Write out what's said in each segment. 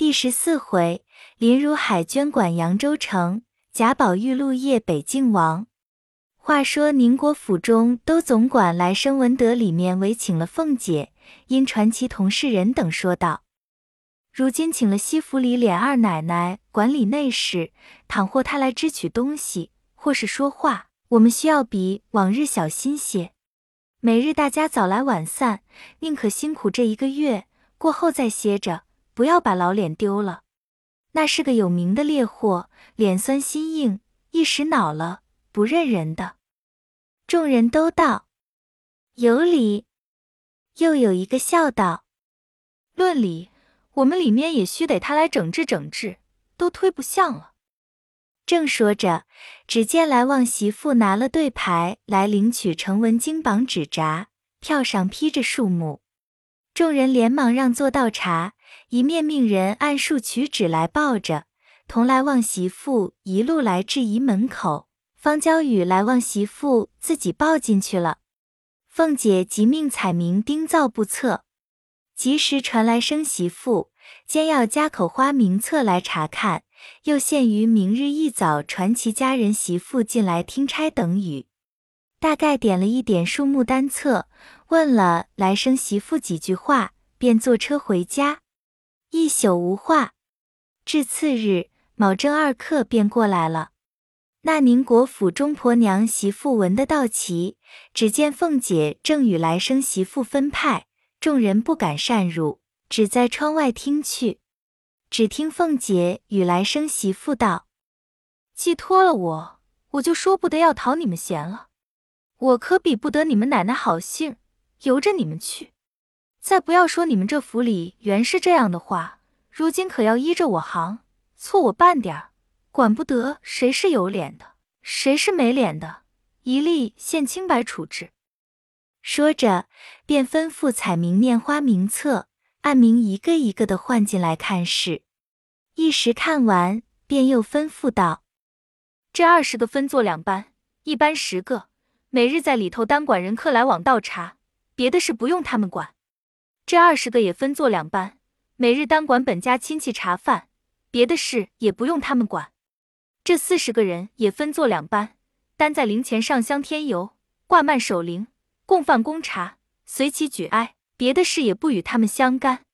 第十四回，林如海捐管扬州城，贾宝玉入夜北境王。话说宁国府中都总管来生文德里面委请了凤姐，因传其同事人等说道：如今请了西府里琏二奶奶管理内事，倘或她来支取东西，或是说话，我们需要比往日小心些。每日大家早来晚散，宁可辛苦这一个月，过后再歇着。不要把老脸丢了，那是个有名的烈货，脸酸心硬，一时恼了不认人的。众人都道有理，又有一个笑道：“论理，我们里面也须得他来整治整治，都推不像了。”正说着，只见来旺媳妇拿了对牌来领取成文金榜纸札，票上批着数目，众人连忙让座倒茶。一面命人按数取纸来抱着，同来望媳妇一路来至仪门口，方娇与来望媳妇自己抱进去了。凤姐即命彩明盯造不测，及时传来生媳妇，兼要家口花名册来查看，又限于明日一早传其家人媳妇进来听差等语。大概点了一点数目单册，问了来生媳妇几句话，便坐车回家。一宿无话，至次日，卯正二刻便过来了。那宁国府中婆娘媳妇闻得到齐，只见凤姐正与来生媳妇分派，众人不敢擅入，只在窗外听去。只听凤姐与来生媳妇道：“寄托了我，我就说不得要讨你们嫌了。我可比不得你们奶奶好性，由着你们去。”再不要说你们这府里原是这样的话，如今可要依着我行，错我半点儿，管不得谁是有脸的，谁是没脸的，一律现清白处置。说着，便吩咐彩明念花名册，按名一个一个的换进来看事。一时看完，便又吩咐道：“这二十个分作两班，一班十个，每日在里头单管人客来往倒茶，别的事不用他们管。”这二十个也分作两班，每日单管本家亲戚茶饭，别的事也不用他们管。这四十个人也分作两班，单在灵前上香添油、挂幔守灵、供饭供茶，随其举哀，别的事也不与他们相干。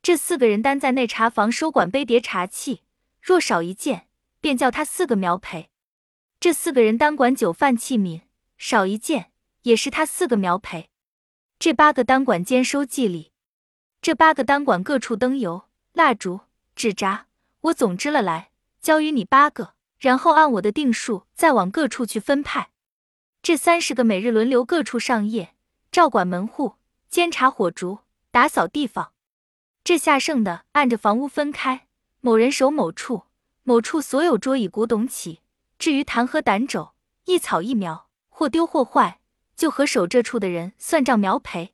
这四个人单在内茶房收管杯碟茶器，若少一件，便叫他四个苗赔。这四个人单管酒饭器皿，少一件，也是他四个苗赔。这八个单管兼收祭礼，这八个单管各处灯油、蜡烛、纸扎，我总支了来，交与你八个，然后按我的定数再往各处去分派。这三十个每日轮流各处上夜，照管门户、监察火烛、打扫地方。这下剩的按着房屋分开，某人守某处，某处所有桌椅古董起。至于弹劾胆肘，一草一苗，或丢或坏。就和守这处的人算账苗赔，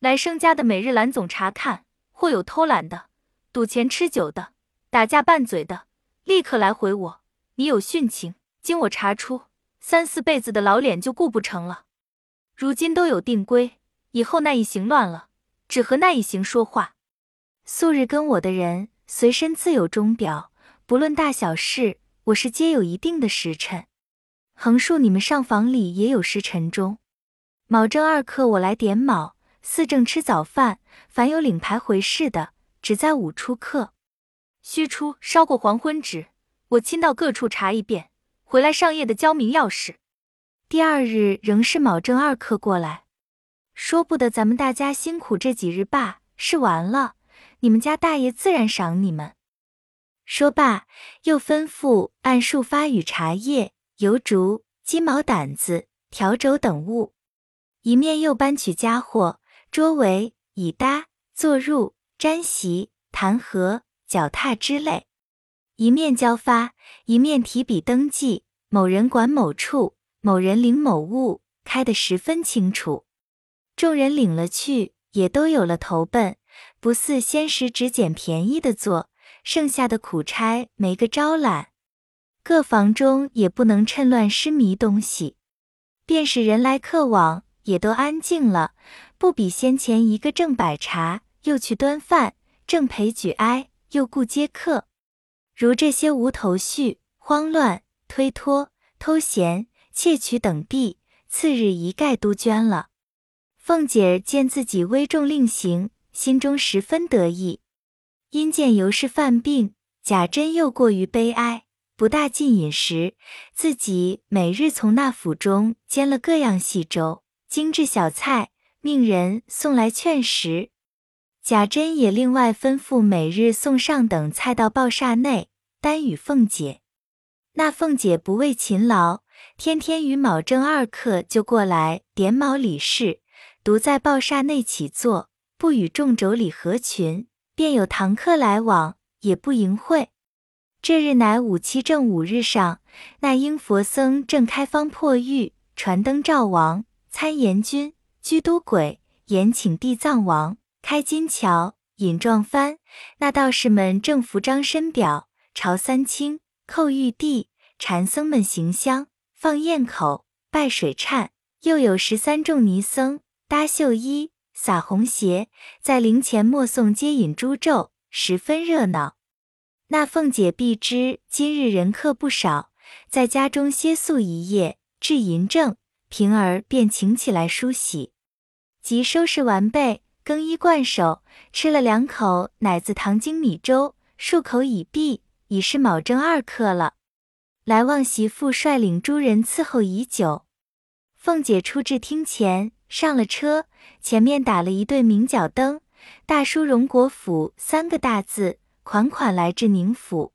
来生家的每日拦总查看，或有偷懒的、赌钱吃酒的、打架拌嘴的，立刻来回我。你有殉情，经我查出，三四辈子的老脸就顾不成了。如今都有定规，以后那一行乱了，只和那一行说话。素日跟我的人，随身自有钟表，不论大小事，我是皆有一定的时辰。横竖你们上房里也有时辰钟。卯正二刻，我来点卯；四正吃早饭。凡有领牌回事的，只在午出客。须出烧过黄昏纸，我亲到各处查一遍，回来上夜的交明钥匙。第二日仍是卯正二刻过来，说不得咱们大家辛苦这几日罢，是完了，你们家大爷自然赏你们。说罢，又吩咐按数发与茶叶、油烛、鸡毛掸子、笤帚等物。一面又搬取家伙、桌围、椅搭、坐褥、毡席、弹劾、脚踏之类，一面交发，一面提笔登记，某人管某处，某人领某物，开得十分清楚。众人领了去，也都有了投奔，不似先时只捡便宜的做，剩下的苦差没个招揽。各房中也不能趁乱失迷东西，便是人来客往。也都安静了，不比先前一个正摆茶，又去端饭，正陪举哀，又顾接客。如这些无头绪、慌乱、推脱、偷闲、窃取等弊，次日一概都捐了。凤姐见自己危重令行，心中十分得意。因见尤氏犯病，贾珍又过于悲哀，不大进饮食，自己每日从那府中煎了各样细粥、精致小菜，命人送来劝食。贾珍也另外吩咐每日送上等菜到报厦内，单与凤姐。那凤姐不畏勤劳，天天与卯正二刻就过来点卯理事。独在报厦内起坐，不与众妯娌合群，便有堂客来往，也不迎会。这日乃五七正五日上，那英佛僧正开方破狱，传灯照王、参阎君、居都鬼，延请地藏王，开金桥，引撞幡。那道士们正服张身表，朝三清，叩玉帝，禅僧们行香，放焰口，拜水忏。又有十三众尼僧。搭绣衣，撒红鞋，在灵前默诵接引诸咒，十分热闹。那凤姐必知今日人客不少，在家中歇宿一夜，至银正，平儿便请起来梳洗。即收拾完备，更衣惯手，吃了两口奶子糖精米粥，漱口已毕，已是卯正二刻了。来望媳妇率领诸人伺候已久，凤姐出至厅前。上了车，前面打了一对明角灯，大书“荣国府”三个大字，款款来至宁府。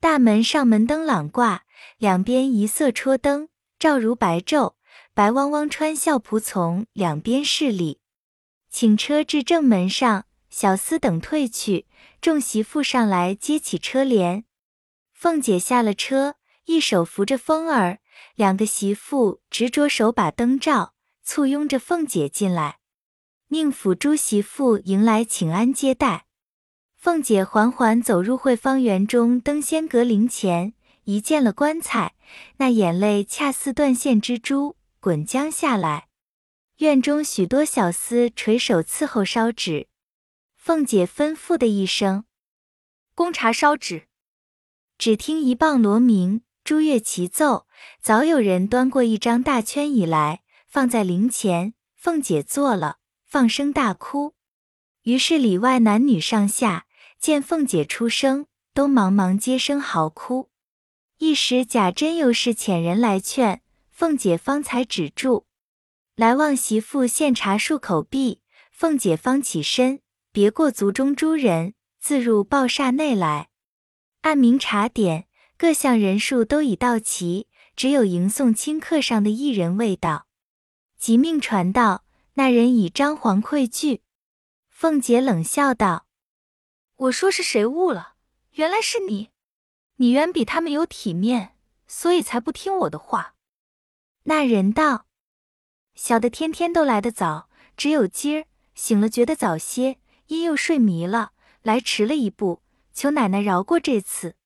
大门上门灯朗挂，两边一色戳灯，照如白昼。白汪汪穿孝仆从两边侍立，请车至正门上，小厮等退去，众媳妇上来接起车帘。凤姐下了车，一手扶着风儿，两个媳妇执着手把灯照。簇拥着凤姐进来，宁府诸媳妇迎来请安接待。凤姐缓缓走入会芳园中登仙阁灵前，一见了棺材，那眼泪恰似断线之珠滚将下来。院中许多小厮垂手伺候烧纸，凤姐吩咐的一声：“供茶烧纸。”只听一棒锣鸣，朱月齐奏，早有人端过一张大圈以来。放在灵前，凤姐坐了，放声大哭。于是里外男女上下见凤姐出声，都忙忙接声嚎哭。一时贾珍又是遣人来劝凤姐，方才止住。来望媳妇献茶漱口毕，凤姐方起身，别过族中诸人，自入报厦内来。按名查点，各项人数都已到齐，只有迎送亲客上的一人未到。即命传道，那人已张皇愧惧。凤姐冷笑道：“我说是谁误了？原来是你。你远比他们有体面，所以才不听我的话。”那人道：“小的天天都来得早，只有今儿醒了觉得早些，因又睡迷了，来迟了一步，求奶奶饶过这次。”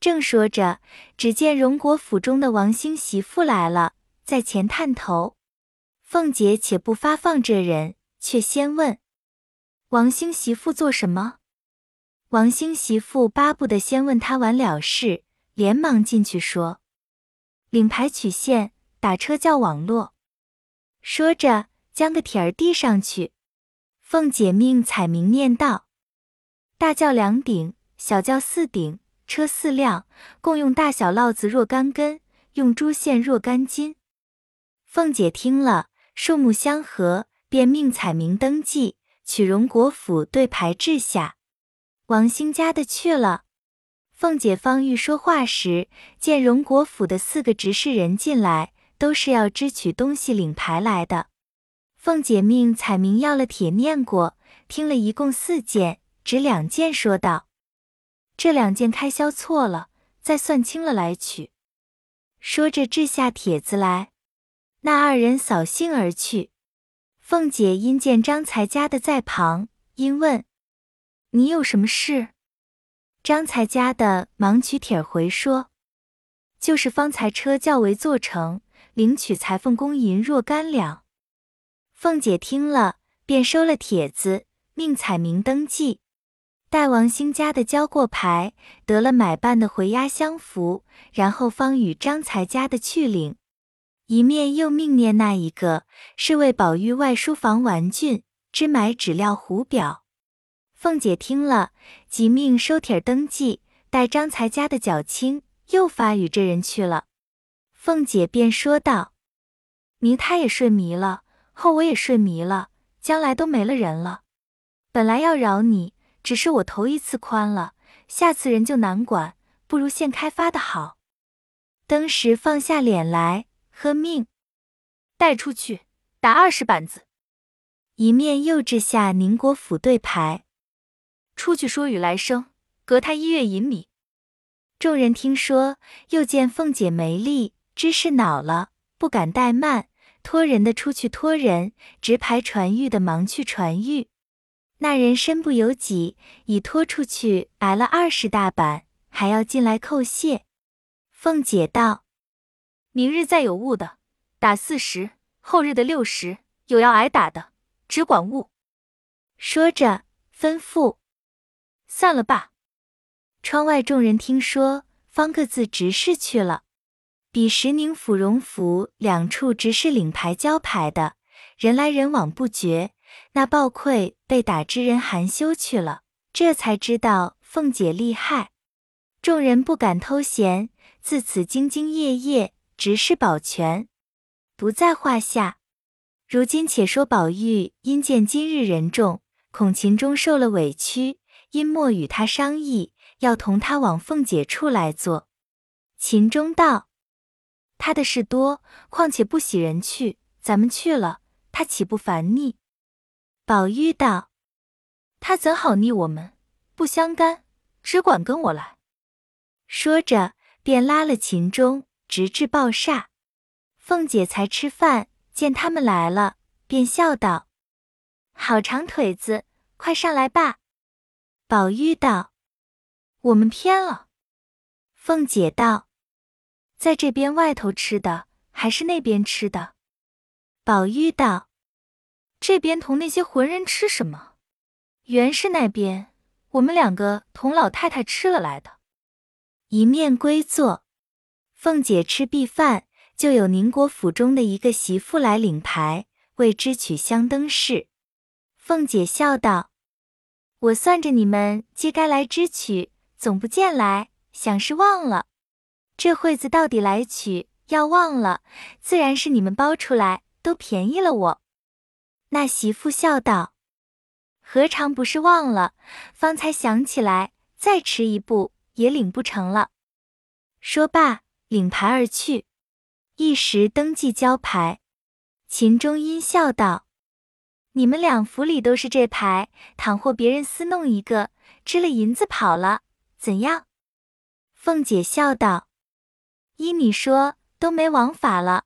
正说着，只见荣国府中的王兴媳妇来了，在前探头。凤姐且不发放这人，却先问王兴媳妇做什么。王兴媳妇巴不得先问他完了事，连忙进去说：“领牌取现，打车叫网络。”说着，将个帖儿递上去。凤姐命彩明念道：“大轿两顶，小轿四顶，车四辆，共用大小烙子若干根，用珠线若干斤。”凤姐听了。数目相合，便命彩明登记，取荣国府对牌治下。王兴家的去了。凤姐方欲说话时，见荣国府的四个执事人进来，都是要支取东西领牌来的。凤姐命彩明要了帖念过，听了一共四件，只两件，说道：“这两件开销错了，再算清了来取。”说着掷下帖子来。那二人扫兴而去。凤姐因见张才家的在旁，因问：“你有什么事？”张才家的忙取帖回说：“就是方才车轿为做成，领取裁缝工银若干两。”凤姐听了，便收了帖子，命彩明登记。待王兴家的交过牌，得了买办的回押相符，然后方与张才家的去领。一面又命念那一个是为宝玉外书房玩具，之买纸料壶表。凤姐听了，即命收帖登记，待张才家的脚清，又发与这人去了。凤姐便说道：“明他也睡迷了，后我也睡迷了，将来都没了人了。本来要饶你，只是我头一次宽了，下次人就难管，不如现开发的好。”登时放下脸来，喝命带出去打二十板子，一面又掷下宁国府对牌。出去说与来生，隔他一月银米。众人听说，又见凤姐没力，知是恼了，不敢怠慢，托人的出去托人，直排传谕的忙去传谕。那人身不由己，已拖出去挨了二十大板，还要进来叩谢。凤姐道：“明日再有误的，打四十；后日的六十，有要挨打的，只管误。”说着，吩咐。散了吧。窗外众人听说，方各自执事去了。比石宁府、荣府两处执事领牌交牌的人来人往不绝。那暴愧被打之人含羞去了，这才知道凤姐厉害。众人不敢偷闲，自此兢兢业业，执事保全，不在话下。如今且说宝玉因见今日人众，恐秦钟受了委屈。因莫与他商议，要同他往凤姐处来坐。秦钟道：“他的事多，况且不喜人去，咱们去了，他岂不烦腻？”宝玉道：“他怎好腻我们？不相干，只管跟我来。”说着，便拉了秦钟，直至报煞。凤姐才吃饭，见他们来了，便笑道：“好长腿子，快上来吧。”宝玉道：“我们偏了。”凤姐道：“在这边外头吃的，还是那边吃的？”宝玉道：“这边同那些浑人吃什么？原是那边我们两个同老太太吃了来的。”一面归坐，凤姐吃毕饭，就有宁国府中的一个媳妇来领牌，为支取香灯事。凤姐笑道。我算着你们皆该来支取，总不见来，想是忘了。这会子到底来取，要忘了，自然是你们包出来，都便宜了我。那媳妇笑道：“何尝不是忘了？方才想起来，再迟一步也领不成了。”说罢，领牌而去，一时登记交牌。秦钟阴笑道。你们两府里都是这牌，倘或别人私弄一个，支了银子跑了，怎样？凤姐笑道：“依你说，都没王法了。”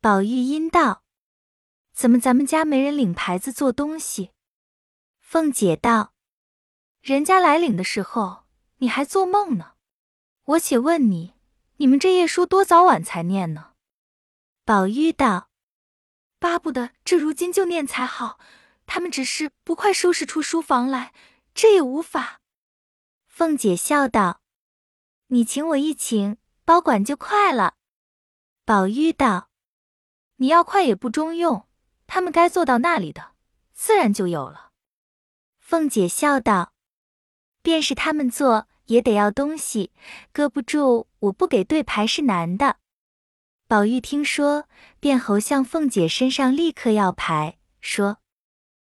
宝玉阴道：“怎么咱们家没人领牌子做东西？”凤姐道：“人家来领的时候，你还做梦呢。我且问你，你们这页书多早晚才念呢？”宝玉道。巴不得这如今就念才好，他们只是不快收拾出书房来，这也无法。凤姐笑道：“你请我一请，保管就快了。”宝玉道：“你要快也不中用，他们该做到那里的，自然就有了。”凤姐笑道：“便是他们做，也得要东西，搁不住，我不给对牌是难的。”宝玉听说，便猴向凤姐身上立刻要牌，说：“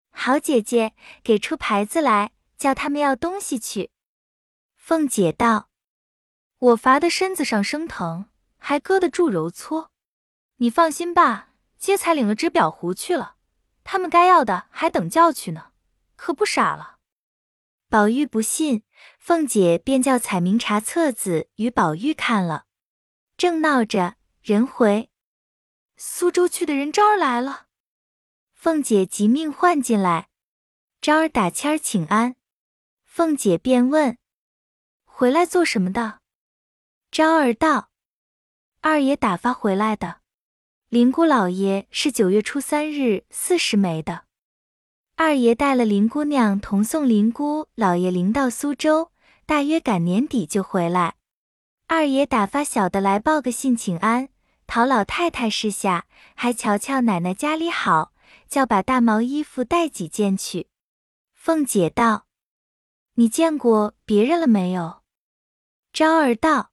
好姐姐，给出牌子来，叫他们要东西去。”凤姐道：“我罚的身子上生疼，还搁得住揉搓。你放心吧，接才领了只表糊去了，他们该要的还等叫去呢，可不傻了。”宝玉不信，凤姐便叫彩明查册子与宝玉看了，正闹着。人回，苏州去的人招儿来了。凤姐急命唤进来，招儿打签儿请安。凤姐便问：“回来做什么的？”招儿道：“二爷打发回来的。林姑老爷是九月初三日四时没的。”二爷带了林姑娘同送林姑老爷临到苏州，大约赶年底就回来。二爷打发小的来报个信请安，讨老太太示下，还瞧瞧奶奶家里好，叫把大毛衣服带几件去。凤姐道：“你见过别人了没有？”昭儿道：“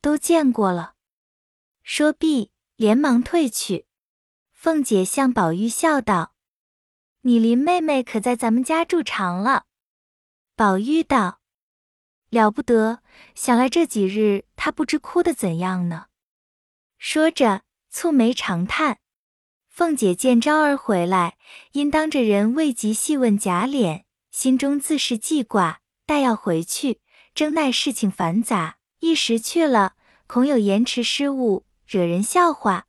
都见过了。”说毕，连忙退去。凤姐向宝玉笑道。你林妹妹可在咱们家住长了？宝玉道：“了不得，想来这几日她不知哭得怎样呢。”说着，蹙眉长叹。凤姐见昭儿回来，因当着人未及细问贾琏，心中自是记挂，待要回去，正奈事情繁杂，一时去了，恐有延迟失误，惹人笑话，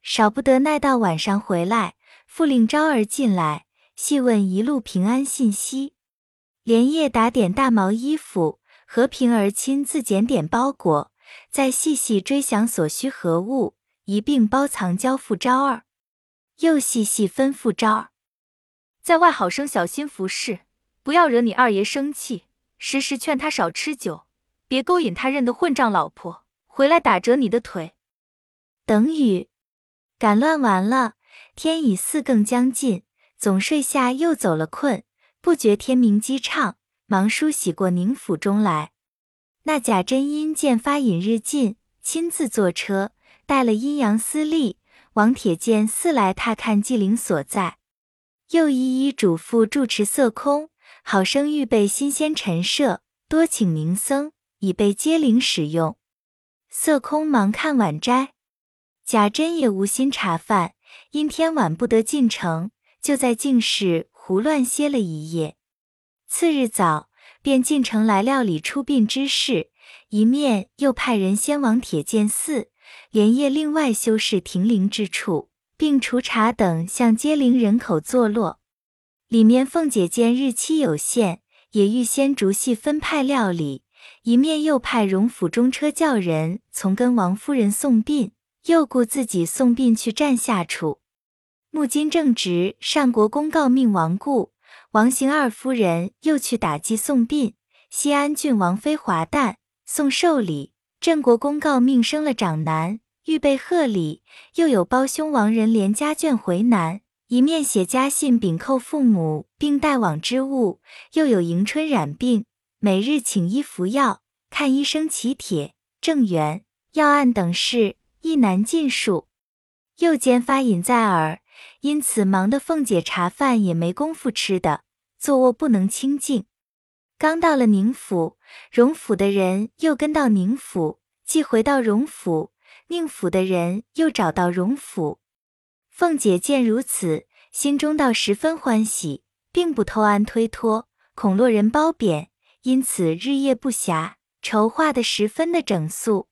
少不得耐到晚上回来。复令昭儿进来，细问一路平安信息，连夜打点大毛衣服，和平儿亲自检点包裹，再细细追详所需何物，一并包藏交付昭儿。又细细吩咐昭儿，在外好生小心服侍，不要惹你二爷生气。时时劝他少吃酒，别勾引他认的混账老婆回来打折你的腿。等雨赶乱完了。天已四更将近，总睡下又走了困，不觉天明鸡唱，忙梳洗过宁府中来。那贾珍因见发引日近，亲自坐车带了阴阳司隶王铁剑四来踏看祭灵所在，又一一嘱咐住持色空，好生预备新鲜陈设，多请名僧已被接灵使用。色空忙看晚斋，贾珍也无心茶饭。因天晚不得进城，就在净室胡乱歇了一夜。次日早，便进城来料理出殡之事，一面又派人先往铁剑寺，连夜另外修饰停灵之处，并除茶等向接灵人口坐落。里面凤姐见日期有限，也预先逐细分派料理，一面又派荣府中车叫人从跟王夫人送殡。又顾自己送殡去站下处，木金正值上国公告命亡故，王行二夫人又去打祭送殡。西安郡王妃华诞送寿礼，镇国公告命生了长男，预备贺礼。又有胞兄王仁连家眷回南，一面写家信禀叩父母，并带往之物。又有迎春染病，每日请医服药，看医生起帖正源药案等事。亦难尽数，又兼发引在耳，因此忙得凤姐茶饭也没工夫吃的，坐卧不能清静。刚到了宁府，荣府的人又跟到宁府，既回到荣府，宁府的人又找到荣府。凤姐见如此，心中倒十分欢喜，并不偷安推脱，恐落人褒贬，因此日夜不暇，筹划的十分的整肃。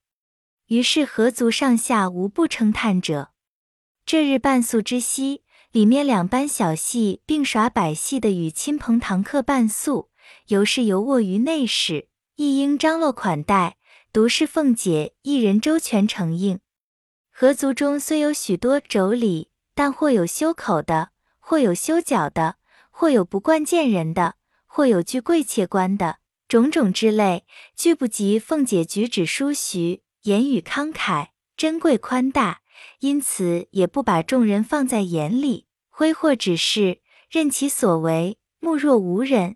于是合族上下无不称叹者。这日半宿之夕，里面两班小戏并耍百戏的与亲朋堂客伴宿，尤是游卧于内室，一应张罗款待，独是凤姐一人周全承应。合族中虽有许多妯娌，但或有修口的，或有修脚的，或有不惯见人的，或有惧贵妾官的，种种之类，俱不及凤姐举止淑徐。言语慷慨，珍贵宽大，因此也不把众人放在眼里，挥霍只是任其所为，目若无人。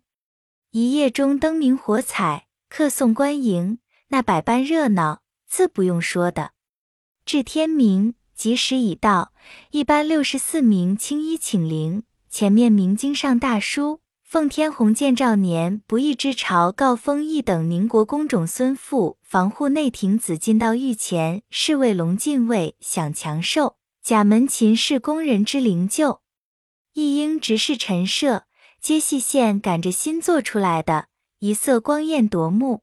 一夜中灯明火彩，客送官迎，那百般热闹，自不用说的。至天明，吉时已到，一班六十四名青衣请灵，前面明经上大书。奉天鸿见兆年不义之朝，告封义等宁国公种孙父，防护内廷子进到御前，侍卫龙禁卫享强寿。甲门秦氏宫人之灵柩，一应直视陈设，皆细线赶着新做出来的，一色光艳夺目。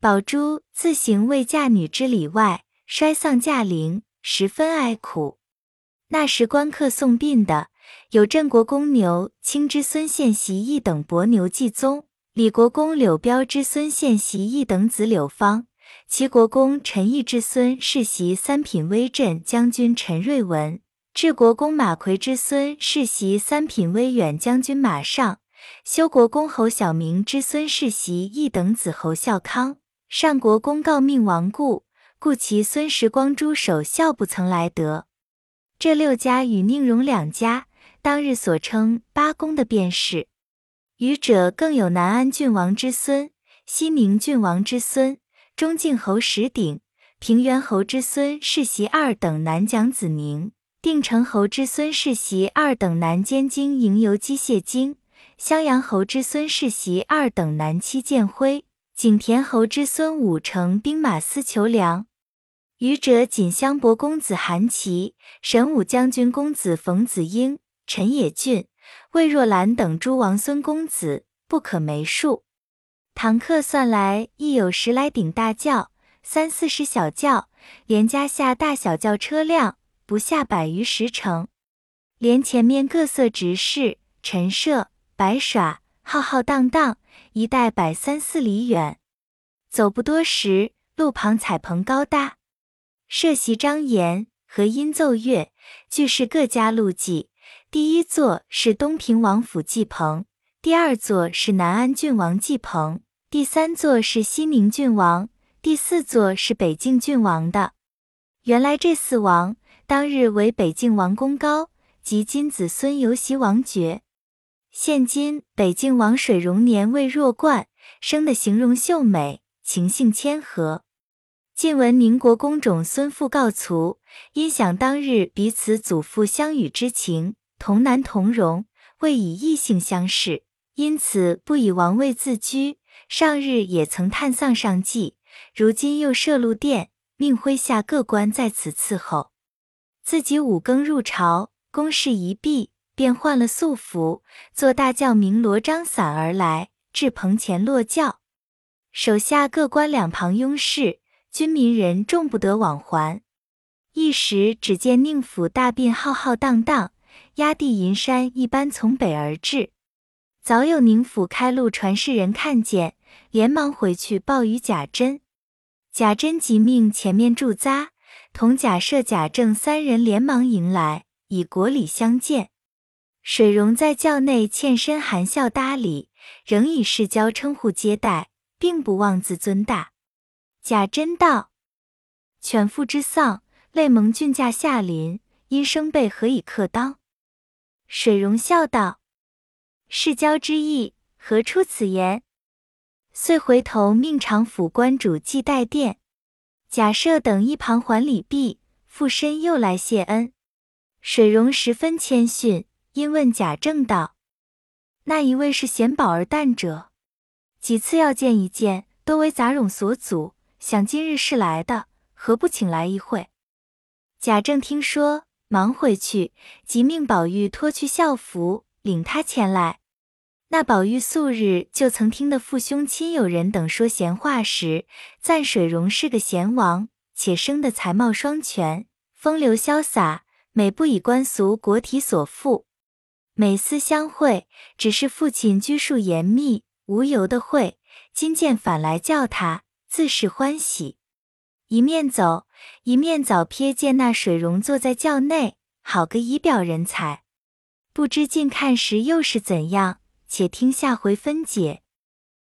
宝珠自行为嫁女之礼外，衰丧嫁龄，十分哀苦。那时官客送殡的。有镇国公牛青之孙献袭一等伯牛继宗，李国公柳彪之孙献袭一等子柳芳，齐国公陈毅之孙世袭三品威镇将军陈瑞文，治国公马奎之孙世袭三品威远将军马尚，修国公侯小明之孙世袭一等子侯孝康。上国公告命亡故，故其孙时光诸守孝不曾来得。这六家与宁荣两家，当日所称八公的便是。余者更有南安郡王之孙、西宁郡王之孙、中靖侯石鼎、平原侯之孙世袭二等南蒋子宁、定城侯之孙世袭二等南监京营游机械经、襄阳侯之孙世袭二等南戚建辉、景田侯之孙武成兵马司求良。余者锦香伯公子韩琦、神武将军公子冯子英、陈野俊。魏若兰等诸王孙公子不可没数，堂客算来亦有十来顶大轿，三四十小轿，连加下大小轿车辆，不下百余十乘。连前面各色执事陈设摆耍，浩浩荡荡，一带百三四里远。走不多时，路旁彩棚高搭，设席张筵，和音奏乐，俱是各家路祭。第一座是东平王府祭棚，第二座是南安郡王祭棚，第三座是西宁郡王，第四座是北境郡王的。原来这四王当日为北境王功高及今子孙游袭王爵。现今北境王水荣年未弱冠，生的形容秀美，情性谦和。晋闻宁国公种孙父告卒，因想当日彼此祖父相与之情。同男同荣，未以异性相视，因此不以王位自居。上日也曾探丧上祭，如今又设禄殿，命麾下各官在此伺候。自己五更入朝，公事一毕，便换了素服，坐大轿鸣锣张伞而来，至棚前落轿。手下各官两旁拥侍，军民人众不得往还。一时只见宁府大殡浩浩荡荡。压地银山一般从北而至，早有宁府开路传事人看见，连忙回去报与贾珍。贾珍即命前面驻扎，同贾赦、贾政三人连忙迎来，以国礼相见。水溶在轿内欠身含笑搭理，仍以世交称呼接待，并不妄自尊大。贾珍道：“犬父之丧，累蒙郡驾下临，因生辈何以克当？”水溶笑道：“世交之意，何出此言？”遂回头命长府官主祭待殿。贾赦等一旁还礼毕，附身又来谢恩。水溶十分谦逊，因问贾政道：“那一位是贤宝儿旦者，几次要见一见，都为杂冗所阻，想今日是来的，何不请来一会？”贾政听说。忙回去，即命宝玉脱去校服，领他前来。那宝玉素日就曾听得父兄亲友人等说闲话时，赞水溶是个贤王，且生得才貌双全，风流潇洒，每不以官俗国体所缚。每思相会，只是父亲拘束严密，无由的会。今见反来叫他，自是欢喜。一面走，一面早瞥见那水溶坐在轿内，好个仪表人才。不知近看时又是怎样？且听下回分解。